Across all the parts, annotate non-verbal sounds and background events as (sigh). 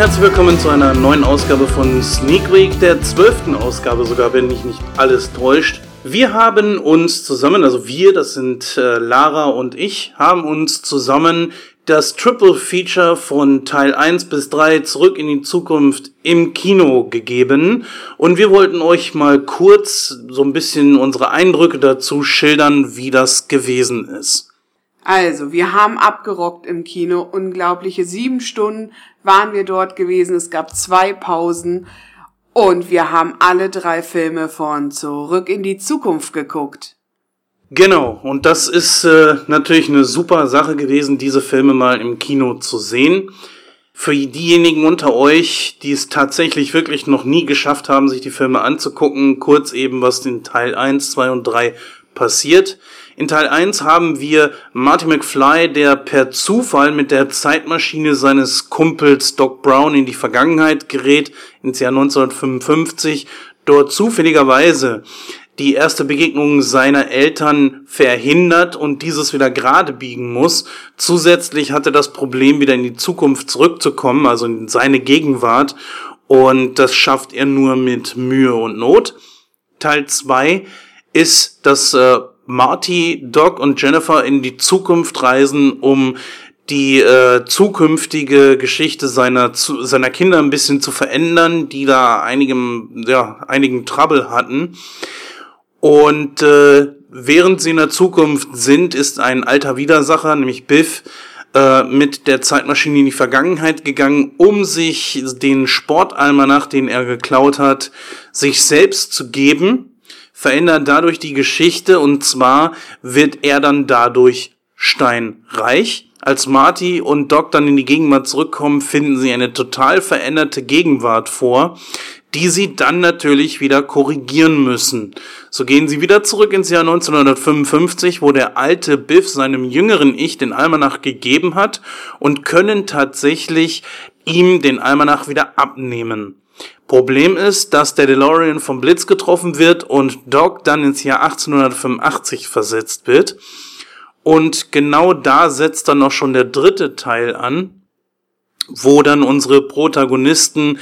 Herzlich willkommen zu einer neuen Ausgabe von Sneak Week, der zwölften Ausgabe sogar, wenn mich nicht alles täuscht. Wir haben uns zusammen, also wir, das sind äh, Lara und ich, haben uns zusammen das Triple Feature von Teil 1 bis 3 zurück in die Zukunft im Kino gegeben und wir wollten euch mal kurz so ein bisschen unsere Eindrücke dazu schildern, wie das gewesen ist. Also, wir haben abgerockt im Kino. Unglaubliche sieben Stunden waren wir dort gewesen. Es gab zwei Pausen. Und wir haben alle drei Filme von Zurück in die Zukunft geguckt. Genau, und das ist äh, natürlich eine super Sache gewesen, diese Filme mal im Kino zu sehen. Für diejenigen unter euch, die es tatsächlich wirklich noch nie geschafft haben, sich die Filme anzugucken, kurz eben, was in Teil 1, 2 und 3 passiert. In Teil 1 haben wir Marty McFly, der per Zufall mit der Zeitmaschine seines Kumpels Doc Brown in die Vergangenheit gerät, ins Jahr 1955, dort zufälligerweise die erste Begegnung seiner Eltern verhindert und dieses wieder gerade biegen muss. Zusätzlich hatte das Problem, wieder in die Zukunft zurückzukommen, also in seine Gegenwart. Und das schafft er nur mit Mühe und Not. Teil 2 ist, dass äh, Marty, Doc und Jennifer in die Zukunft reisen, um die äh, zukünftige Geschichte seiner zu, seiner Kinder ein bisschen zu verändern, die da einigem ja einigen Trouble hatten. Und äh, während sie in der Zukunft sind, ist ein alter Widersacher, nämlich Biff, äh, mit der Zeitmaschine in die Vergangenheit gegangen, um sich den Sportalmanach, den er geklaut hat, sich selbst zu geben verändert dadurch die Geschichte und zwar wird er dann dadurch steinreich. Als Marty und Doc dann in die Gegenwart zurückkommen, finden sie eine total veränderte Gegenwart vor, die sie dann natürlich wieder korrigieren müssen. So gehen sie wieder zurück ins Jahr 1955, wo der alte Biff seinem jüngeren Ich den Almanach gegeben hat und können tatsächlich ihm den Almanach wieder abnehmen. Problem ist, dass der DeLorean vom Blitz getroffen wird und Doc dann ins Jahr 1885 versetzt wird. Und genau da setzt dann auch schon der dritte Teil an, wo dann unsere Protagonisten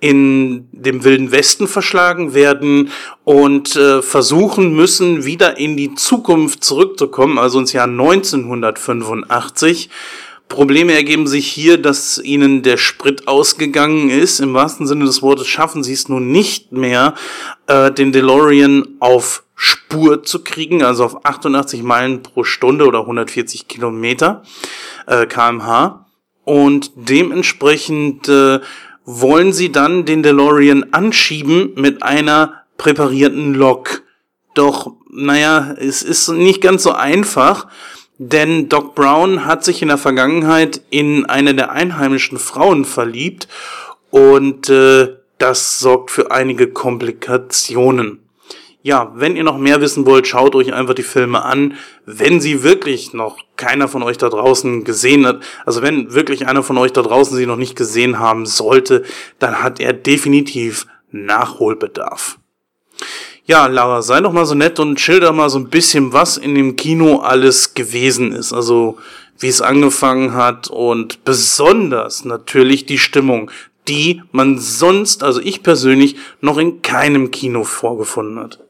in dem Wilden Westen verschlagen werden und äh, versuchen müssen, wieder in die Zukunft zurückzukommen, also ins Jahr 1985 Probleme ergeben sich hier, dass ihnen der Sprit ausgegangen ist. Im wahrsten Sinne des Wortes schaffen sie es nun nicht mehr, äh, den DeLorean auf Spur zu kriegen, also auf 88 Meilen pro Stunde oder 140 Kilometer äh, kmh. Und dementsprechend äh, wollen sie dann den DeLorean anschieben mit einer präparierten Lok. Doch, naja, es ist nicht ganz so einfach denn Doc Brown hat sich in der Vergangenheit in eine der einheimischen Frauen verliebt und äh, das sorgt für einige Komplikationen. Ja, wenn ihr noch mehr wissen wollt, schaut euch einfach die Filme an. Wenn sie wirklich noch keiner von euch da draußen gesehen hat, also wenn wirklich einer von euch da draußen sie noch nicht gesehen haben sollte, dann hat er definitiv Nachholbedarf. Ja, Lara, sei doch mal so nett und schilder mal so ein bisschen, was in dem Kino alles gewesen ist. Also, wie es angefangen hat und besonders natürlich die Stimmung, die man sonst, also ich persönlich, noch in keinem Kino vorgefunden hat.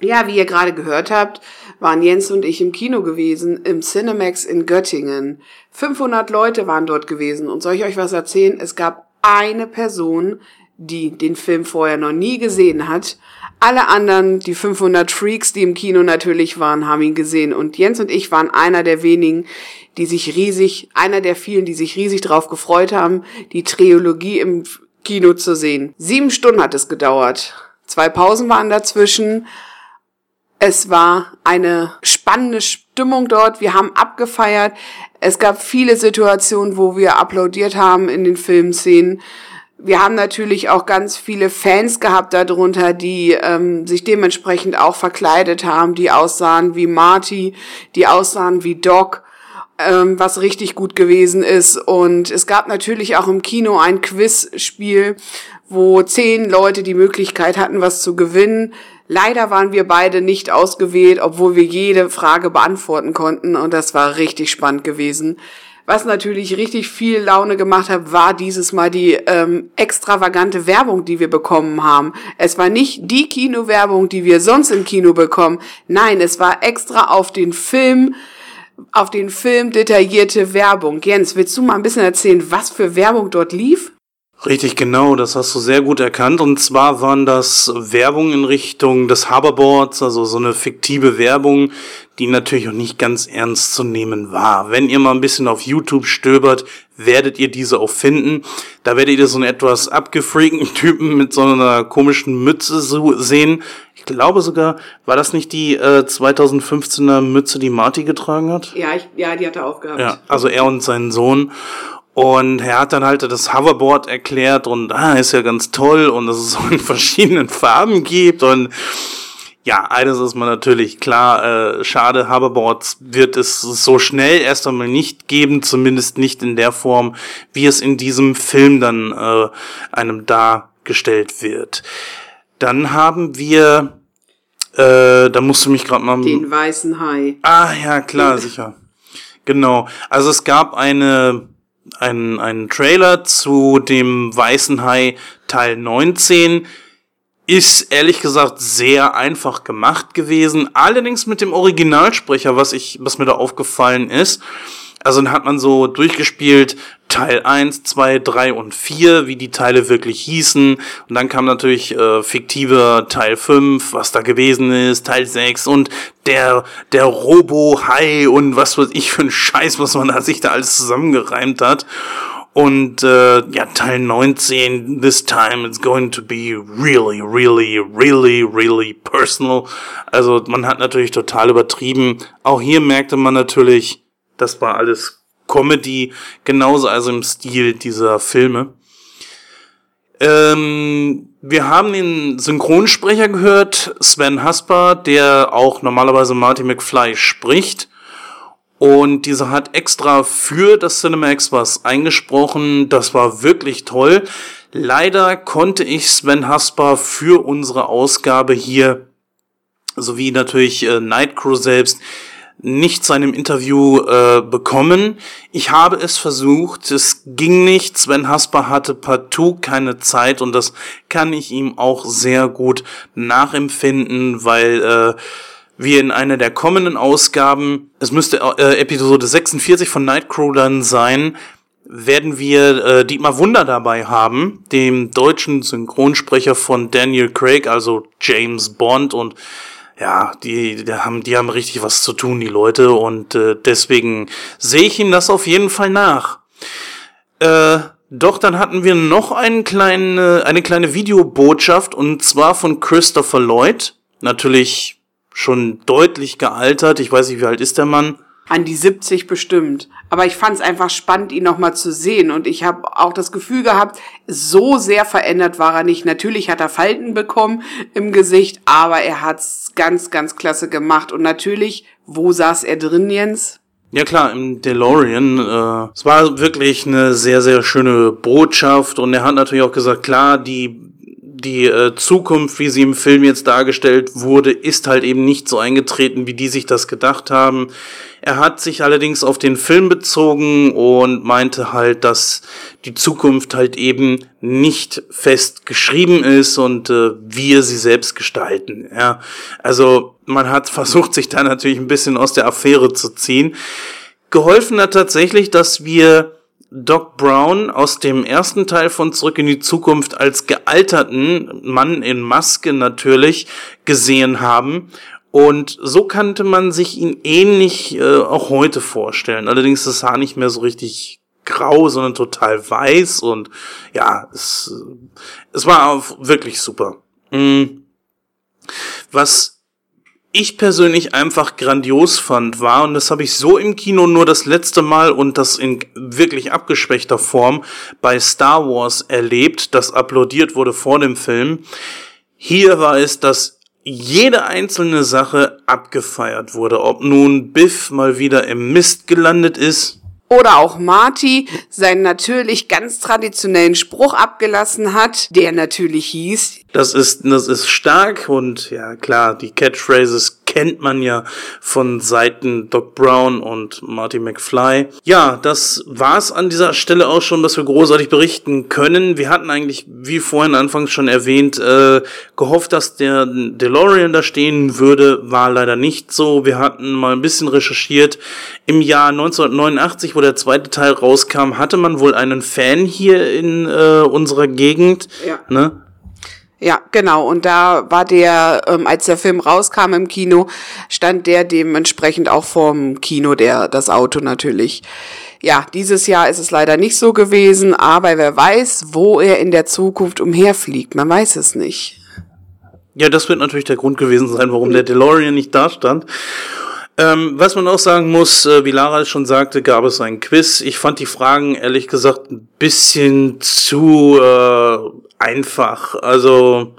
Ja, wie ihr gerade gehört habt, waren Jens und ich im Kino gewesen, im Cinemax in Göttingen. 500 Leute waren dort gewesen. Und soll ich euch was erzählen? Es gab eine Person, die den Film vorher noch nie gesehen hat alle anderen, die 500 Freaks, die im Kino natürlich waren, haben ihn gesehen. Und Jens und ich waren einer der wenigen, die sich riesig, einer der vielen, die sich riesig drauf gefreut haben, die Trilogie im Kino zu sehen. Sieben Stunden hat es gedauert. Zwei Pausen waren dazwischen. Es war eine spannende Stimmung dort. Wir haben abgefeiert. Es gab viele Situationen, wo wir applaudiert haben in den Filmszenen wir haben natürlich auch ganz viele Fans gehabt darunter, die ähm, sich dementsprechend auch verkleidet haben, die aussahen wie Marty, die aussahen wie Doc, ähm, was richtig gut gewesen ist. Und es gab natürlich auch im Kino ein Quizspiel, wo zehn Leute die Möglichkeit hatten, was zu gewinnen. Leider waren wir beide nicht ausgewählt, obwohl wir jede Frage beantworten konnten und das war richtig spannend gewesen. Was natürlich richtig viel Laune gemacht hat, war dieses Mal die ähm, extravagante Werbung, die wir bekommen haben. Es war nicht die Kinowerbung, die wir sonst im Kino bekommen. Nein, es war extra auf den Film auf den Film detaillierte Werbung. Jens, willst du mal ein bisschen erzählen, was für Werbung dort lief? Richtig, genau, das hast du sehr gut erkannt. Und zwar waren das Werbung in Richtung des Hoverboards, also so eine fiktive Werbung, die natürlich auch nicht ganz ernst zu nehmen war. Wenn ihr mal ein bisschen auf YouTube stöbert, werdet ihr diese auch finden. Da werdet ihr so einen etwas abgefreakten (laughs) Typen mit so einer komischen Mütze sehen. Ich glaube sogar, war das nicht die äh, 2015er Mütze, die Marty getragen hat? Ja, ich, ja, die hat er aufgehabt. Ja, also er und sein Sohn. Und er hat dann halt das Hoverboard erklärt und ah, ist ja ganz toll und dass es so (laughs) in verschiedenen Farben gibt und ja, eines ist man natürlich klar, äh, schade, Hoverboards wird es so schnell erst einmal nicht geben, zumindest nicht in der Form, wie es in diesem Film dann äh, einem dargestellt wird. Dann haben wir, äh, da musst du mich gerade mal... Den weißen Hai. Ah, ja, klar, sicher. Genau. Also es gab eine einen, einen Trailer zu dem Weißen Hai Teil 19. Ist ehrlich gesagt sehr einfach gemacht gewesen. Allerdings mit dem Originalsprecher, was ich, was mir da aufgefallen ist. Also dann hat man so durchgespielt Teil 1, 2, 3 und 4, wie die Teile wirklich hießen. Und dann kam natürlich äh, fiktive Teil 5, was da gewesen ist, Teil 6 und der, der Robo-Hai und was weiß ich für ein Scheiß, was man da sich da alles zusammengereimt hat. Und äh, ja, Teil 19, this time it's going to be really, really, really, really personal. Also man hat natürlich total übertrieben. Auch hier merkte man natürlich, das war alles Comedy, genauso also im Stil dieser Filme. Ähm, wir haben den Synchronsprecher gehört, Sven Hasper, der auch normalerweise Marty McFly spricht. Und dieser hat extra für das Cinemax was eingesprochen. Das war wirklich toll. Leider konnte ich Sven Hasper für unsere Ausgabe hier, sowie natürlich äh, Nightcrew selbst, nicht zu einem Interview äh, bekommen. Ich habe es versucht, es ging nicht. Sven Hasper hatte partout keine Zeit und das kann ich ihm auch sehr gut nachempfinden, weil äh, wir in einer der kommenden Ausgaben, es müsste äh, Episode 46 von Nightcrow dann sein, werden wir äh, Dietmar Wunder dabei haben, dem deutschen Synchronsprecher von Daniel Craig, also James Bond und ja, die, die, haben, die haben richtig was zu tun, die Leute, und äh, deswegen sehe ich ihnen das auf jeden Fall nach. Äh, doch dann hatten wir noch einen kleinen, eine kleine Videobotschaft, und zwar von Christopher Lloyd. Natürlich schon deutlich gealtert. Ich weiß nicht, wie alt ist der Mann? An die 70 bestimmt. Aber ich fand es einfach spannend, ihn nochmal zu sehen. Und ich habe auch das Gefühl gehabt, so sehr verändert war er nicht. Natürlich hat er Falten bekommen im Gesicht, aber er hat's ganz, ganz klasse gemacht. Und natürlich, wo saß er drin, Jens? Ja klar, im DeLorean. Äh, es war wirklich eine sehr, sehr schöne Botschaft. Und er hat natürlich auch gesagt, klar, die die äh, Zukunft, wie sie im Film jetzt dargestellt wurde, ist halt eben nicht so eingetreten, wie die sich das gedacht haben. Er hat sich allerdings auf den Film bezogen und meinte halt, dass die Zukunft halt eben nicht fest geschrieben ist und äh, wir sie selbst gestalten. Ja, also man hat versucht, sich da natürlich ein bisschen aus der Affäre zu ziehen. Geholfen hat tatsächlich, dass wir Doc Brown aus dem ersten Teil von Zurück in die Zukunft als gealterten Mann in Maske natürlich gesehen haben. Und so kannte man sich ihn ähnlich äh, auch heute vorstellen. Allerdings ist das Haar nicht mehr so richtig grau, sondern total weiß und ja, es, es war wirklich super. Mhm. Was ich persönlich einfach grandios fand, war, und das habe ich so im Kino nur das letzte Mal und das in wirklich abgeschwächter Form bei Star Wars erlebt, das applaudiert wurde vor dem Film. Hier war es, dass jede einzelne Sache abgefeiert wurde. Ob nun Biff mal wieder im Mist gelandet ist, oder auch Marty seinen natürlich ganz traditionellen Spruch abgelassen hat, der natürlich hieß. Das ist, das ist stark und ja klar, die Catchphrases kennt man ja von Seiten Doc Brown und Marty McFly. Ja, das war's an dieser Stelle auch schon, was wir großartig berichten können. Wir hatten eigentlich, wie vorhin anfangs schon erwähnt, äh, gehofft, dass der DeLorean da stehen würde. War leider nicht so. Wir hatten mal ein bisschen recherchiert. Im Jahr 1989, wo der zweite Teil rauskam, hatte man wohl einen Fan hier in äh, unserer Gegend. Ja. Ne? Ja, genau. Und da war der, ähm, als der Film rauskam im Kino, stand der dementsprechend auch vorm Kino, der, das Auto natürlich. Ja, dieses Jahr ist es leider nicht so gewesen, aber wer weiß, wo er in der Zukunft umherfliegt. Man weiß es nicht. Ja, das wird natürlich der Grund gewesen sein, warum der DeLorean nicht da stand. Ähm, was man auch sagen muss, äh, wie Lara schon sagte, gab es ein Quiz. Ich fand die Fragen ehrlich gesagt ein bisschen zu äh, einfach. Also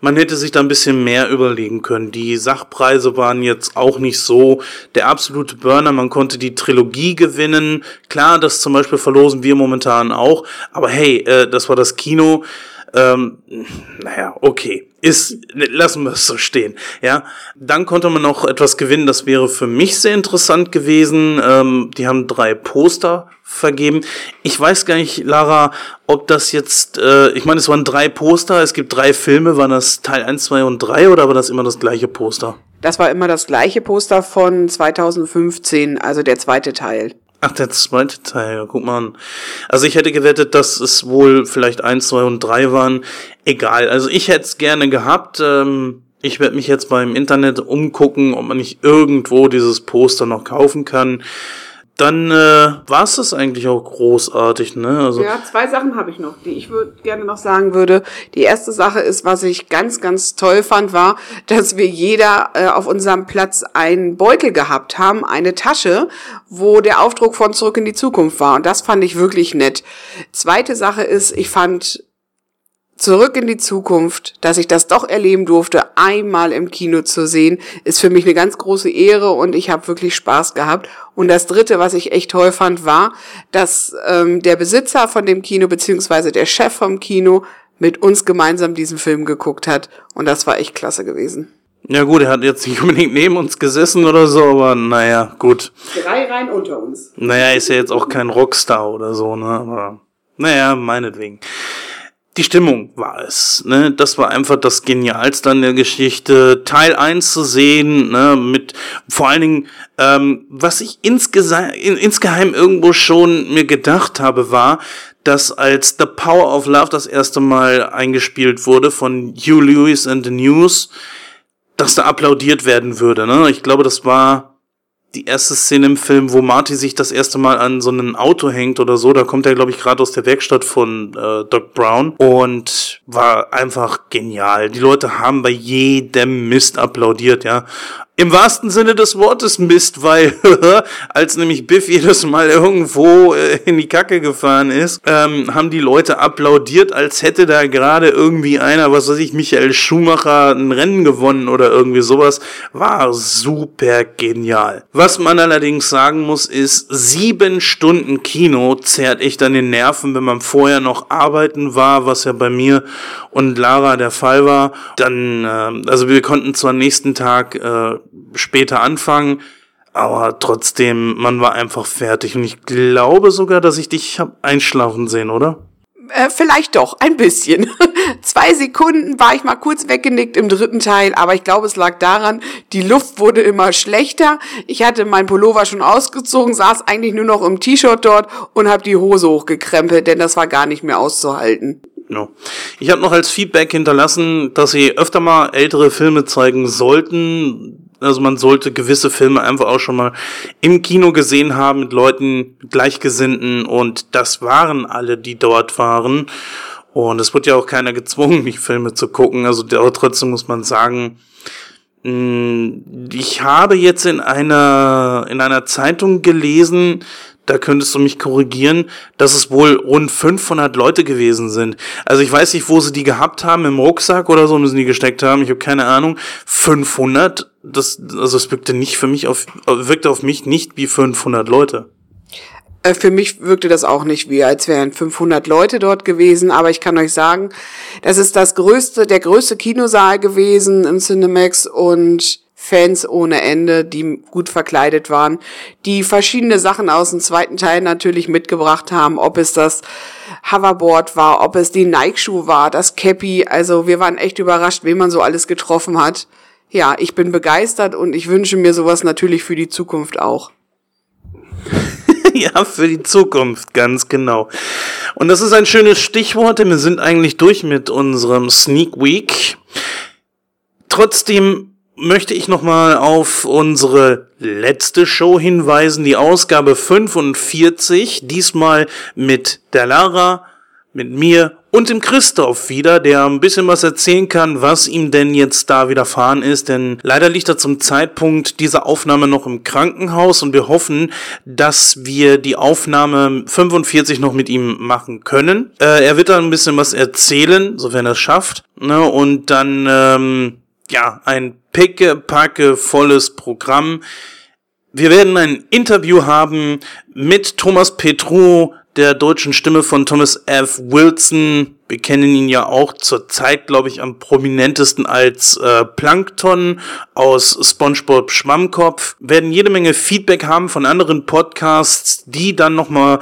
man hätte sich da ein bisschen mehr überlegen können. Die Sachpreise waren jetzt auch nicht so der absolute Burner. Man konnte die Trilogie gewinnen. Klar, das zum Beispiel verlosen wir momentan auch. Aber hey, äh, das war das Kino. Ähm, naja, okay. Ist, lassen wir es so stehen. Ja, dann konnte man noch etwas gewinnen. Das wäre für mich sehr interessant gewesen. Ähm, die haben drei Poster vergeben. Ich weiß gar nicht, Lara, ob das jetzt, äh, ich meine, es waren drei Poster, es gibt drei Filme, waren das Teil 1, 2 und 3 oder war das immer das gleiche Poster? Das war immer das gleiche Poster von 2015, also der zweite Teil. Ach, der zweite Teil, ja, guck mal an. Also ich hätte gewettet, dass es wohl vielleicht eins, zwei und drei waren. Egal, also ich hätte es gerne gehabt. Ähm, ich werde mich jetzt beim Internet umgucken, ob man nicht irgendwo dieses Poster noch kaufen kann dann äh, war es das eigentlich auch großartig, ne? Also ja, zwei Sachen habe ich noch, die ich würd, gerne noch sagen würde. Die erste Sache ist, was ich ganz, ganz toll fand, war, dass wir jeder äh, auf unserem Platz einen Beutel gehabt haben, eine Tasche, wo der Aufdruck von Zurück in die Zukunft war. Und das fand ich wirklich nett. Zweite Sache ist, ich fand Zurück in die Zukunft, dass ich das doch erleben durfte, einmal im Kino zu sehen, ist für mich eine ganz große Ehre und ich habe wirklich Spaß gehabt. Und das Dritte, was ich echt toll fand, war, dass ähm, der Besitzer von dem Kino beziehungsweise der Chef vom Kino mit uns gemeinsam diesen Film geguckt hat. Und das war echt klasse gewesen. Ja gut, er hat jetzt nicht unbedingt neben uns gesessen oder so, aber naja, gut. Drei Reihen unter uns. Naja, ist ja jetzt auch kein Rockstar oder so, ne? Aber naja, meinetwegen die Stimmung war es. Ne? Das war einfach das Genialste an der Geschichte. Teil 1 zu sehen, ne? mit vor allen Dingen, ähm, was ich insgeheim, insgeheim irgendwo schon mir gedacht habe, war, dass als The Power of Love das erste Mal eingespielt wurde von Hugh Lewis and the News, dass da applaudiert werden würde. Ne? Ich glaube, das war die erste Szene im Film, wo Marty sich das erste Mal an so ein Auto hängt oder so. Da kommt er, glaube ich, gerade aus der Werkstatt von äh, Doc Brown und war einfach genial. Die Leute haben bei jedem Mist applaudiert, ja. Im wahrsten Sinne des Wortes Mist, weil (laughs) als nämlich Biff jedes Mal irgendwo äh, in die Kacke gefahren ist, ähm, haben die Leute applaudiert, als hätte da gerade irgendwie einer, was weiß ich, Michael Schumacher ein Rennen gewonnen oder irgendwie sowas. War super genial. Was man allerdings sagen muss, ist, sieben Stunden Kino zerrt echt an den Nerven, wenn man vorher noch arbeiten war, was ja bei mir und Lara der Fall war. Dann, äh, also wir konnten zwar nächsten Tag äh, später anfangen, aber trotzdem, man war einfach fertig. Und ich glaube sogar, dass ich dich hab einschlafen sehen, oder? Äh, vielleicht doch, ein bisschen. (laughs) Zwei Sekunden war ich mal kurz weggenickt im dritten Teil, aber ich glaube, es lag daran, die Luft wurde immer schlechter. Ich hatte mein Pullover schon ausgezogen, saß eigentlich nur noch im T-Shirt dort und habe die Hose hochgekrempelt, denn das war gar nicht mehr auszuhalten. No. Ich habe noch als Feedback hinterlassen, dass sie öfter mal ältere Filme zeigen sollten, also man sollte gewisse Filme einfach auch schon mal im Kino gesehen haben mit Leuten, Gleichgesinnten und das waren alle, die dort waren. Und es wird ja auch keiner gezwungen, die Filme zu gucken. Also aber trotzdem muss man sagen, mm, ich habe jetzt in einer, in einer Zeitung gelesen, da könntest du mich korrigieren, dass es wohl rund 500 Leute gewesen sind. Also ich weiß nicht, wo sie die gehabt haben, im Rucksack oder so, müssen die gesteckt haben, ich habe keine Ahnung. 500, das, also es wirkte nicht für mich auf, wirkte auf mich nicht wie 500 Leute. Äh, für mich wirkte das auch nicht wie, als wären 500 Leute dort gewesen, aber ich kann euch sagen, das ist das größte, der größte Kinosaal gewesen im Cinemax und Fans ohne Ende, die gut verkleidet waren, die verschiedene Sachen aus dem zweiten Teil natürlich mitgebracht haben, ob es das Hoverboard war, ob es die Nike-Schuh war, das Cappy. Also wir waren echt überrascht, wen man so alles getroffen hat. Ja, ich bin begeistert und ich wünsche mir sowas natürlich für die Zukunft auch. (laughs) ja, für die Zukunft, ganz genau. Und das ist ein schönes Stichwort, denn wir sind eigentlich durch mit unserem Sneak Week. Trotzdem möchte ich nochmal auf unsere letzte Show hinweisen, die Ausgabe 45, diesmal mit der Lara, mit mir und dem Christoph wieder, der ein bisschen was erzählen kann, was ihm denn jetzt da widerfahren ist, denn leider liegt er zum Zeitpunkt dieser Aufnahme noch im Krankenhaus und wir hoffen, dass wir die Aufnahme 45 noch mit ihm machen können. Äh, er wird da ein bisschen was erzählen, sofern er es schafft, ne, und dann, ähm, ja, ein picke, packe, volles Programm. Wir werden ein Interview haben mit Thomas Petru, der deutschen Stimme von Thomas F. Wilson. Wir kennen ihn ja auch zur Zeit, glaube ich, am prominentesten als äh, Plankton aus SpongeBob Schwammkopf. Werden jede Menge Feedback haben von anderen Podcasts, die dann nochmal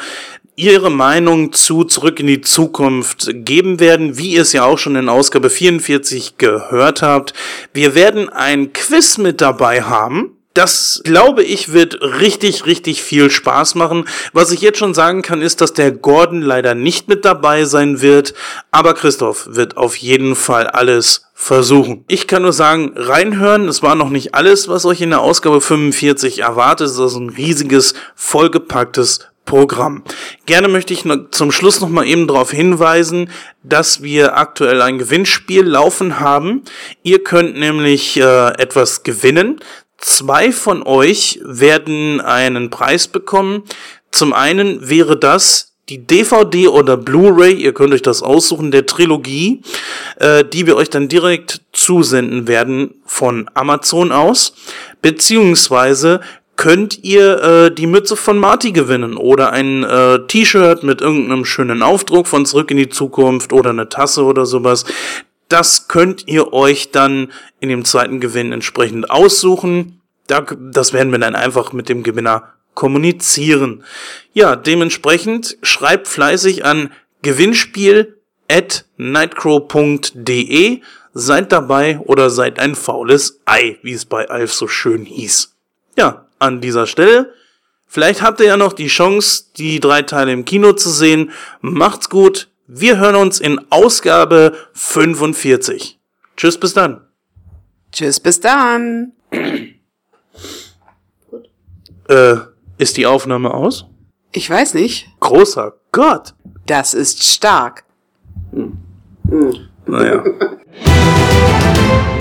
ihre Meinung zu Zurück in die Zukunft geben werden, wie ihr es ja auch schon in Ausgabe 44 gehört habt. Wir werden ein Quiz mit dabei haben. Das, glaube ich, wird richtig, richtig viel Spaß machen. Was ich jetzt schon sagen kann, ist, dass der Gordon leider nicht mit dabei sein wird. Aber Christoph wird auf jeden Fall alles versuchen. Ich kann nur sagen, reinhören. Es war noch nicht alles, was euch in der Ausgabe 45 erwartet. Es ist ein riesiges, vollgepacktes Programm. Gerne möchte ich zum Schluss noch mal eben darauf hinweisen, dass wir aktuell ein Gewinnspiel laufen haben. Ihr könnt nämlich äh, etwas gewinnen. Zwei von euch werden einen Preis bekommen. Zum einen wäre das die DVD oder Blu-ray, ihr könnt euch das aussuchen, der Trilogie, äh, die wir euch dann direkt zusenden werden von Amazon aus. Beziehungsweise könnt ihr äh, die Mütze von Marty gewinnen oder ein äh, T-Shirt mit irgendeinem schönen Aufdruck von Zurück in die Zukunft oder eine Tasse oder sowas. Das könnt ihr euch dann in dem zweiten Gewinn entsprechend aussuchen. das werden wir dann einfach mit dem Gewinner kommunizieren. Ja, dementsprechend schreibt fleißig an gewinnspiel at nightcrow.de. Seid dabei oder seid ein faules Ei, wie es bei Alf so schön hieß. Ja, an dieser Stelle. Vielleicht habt ihr ja noch die Chance, die drei Teile im Kino zu sehen. Macht's gut. Wir hören uns in Ausgabe 45. Tschüss, bis dann. Tschüss, bis dann. äh, ist die Aufnahme aus? Ich weiß nicht. Großer Gott. Das ist stark. Hm. Hm. Naja. (laughs)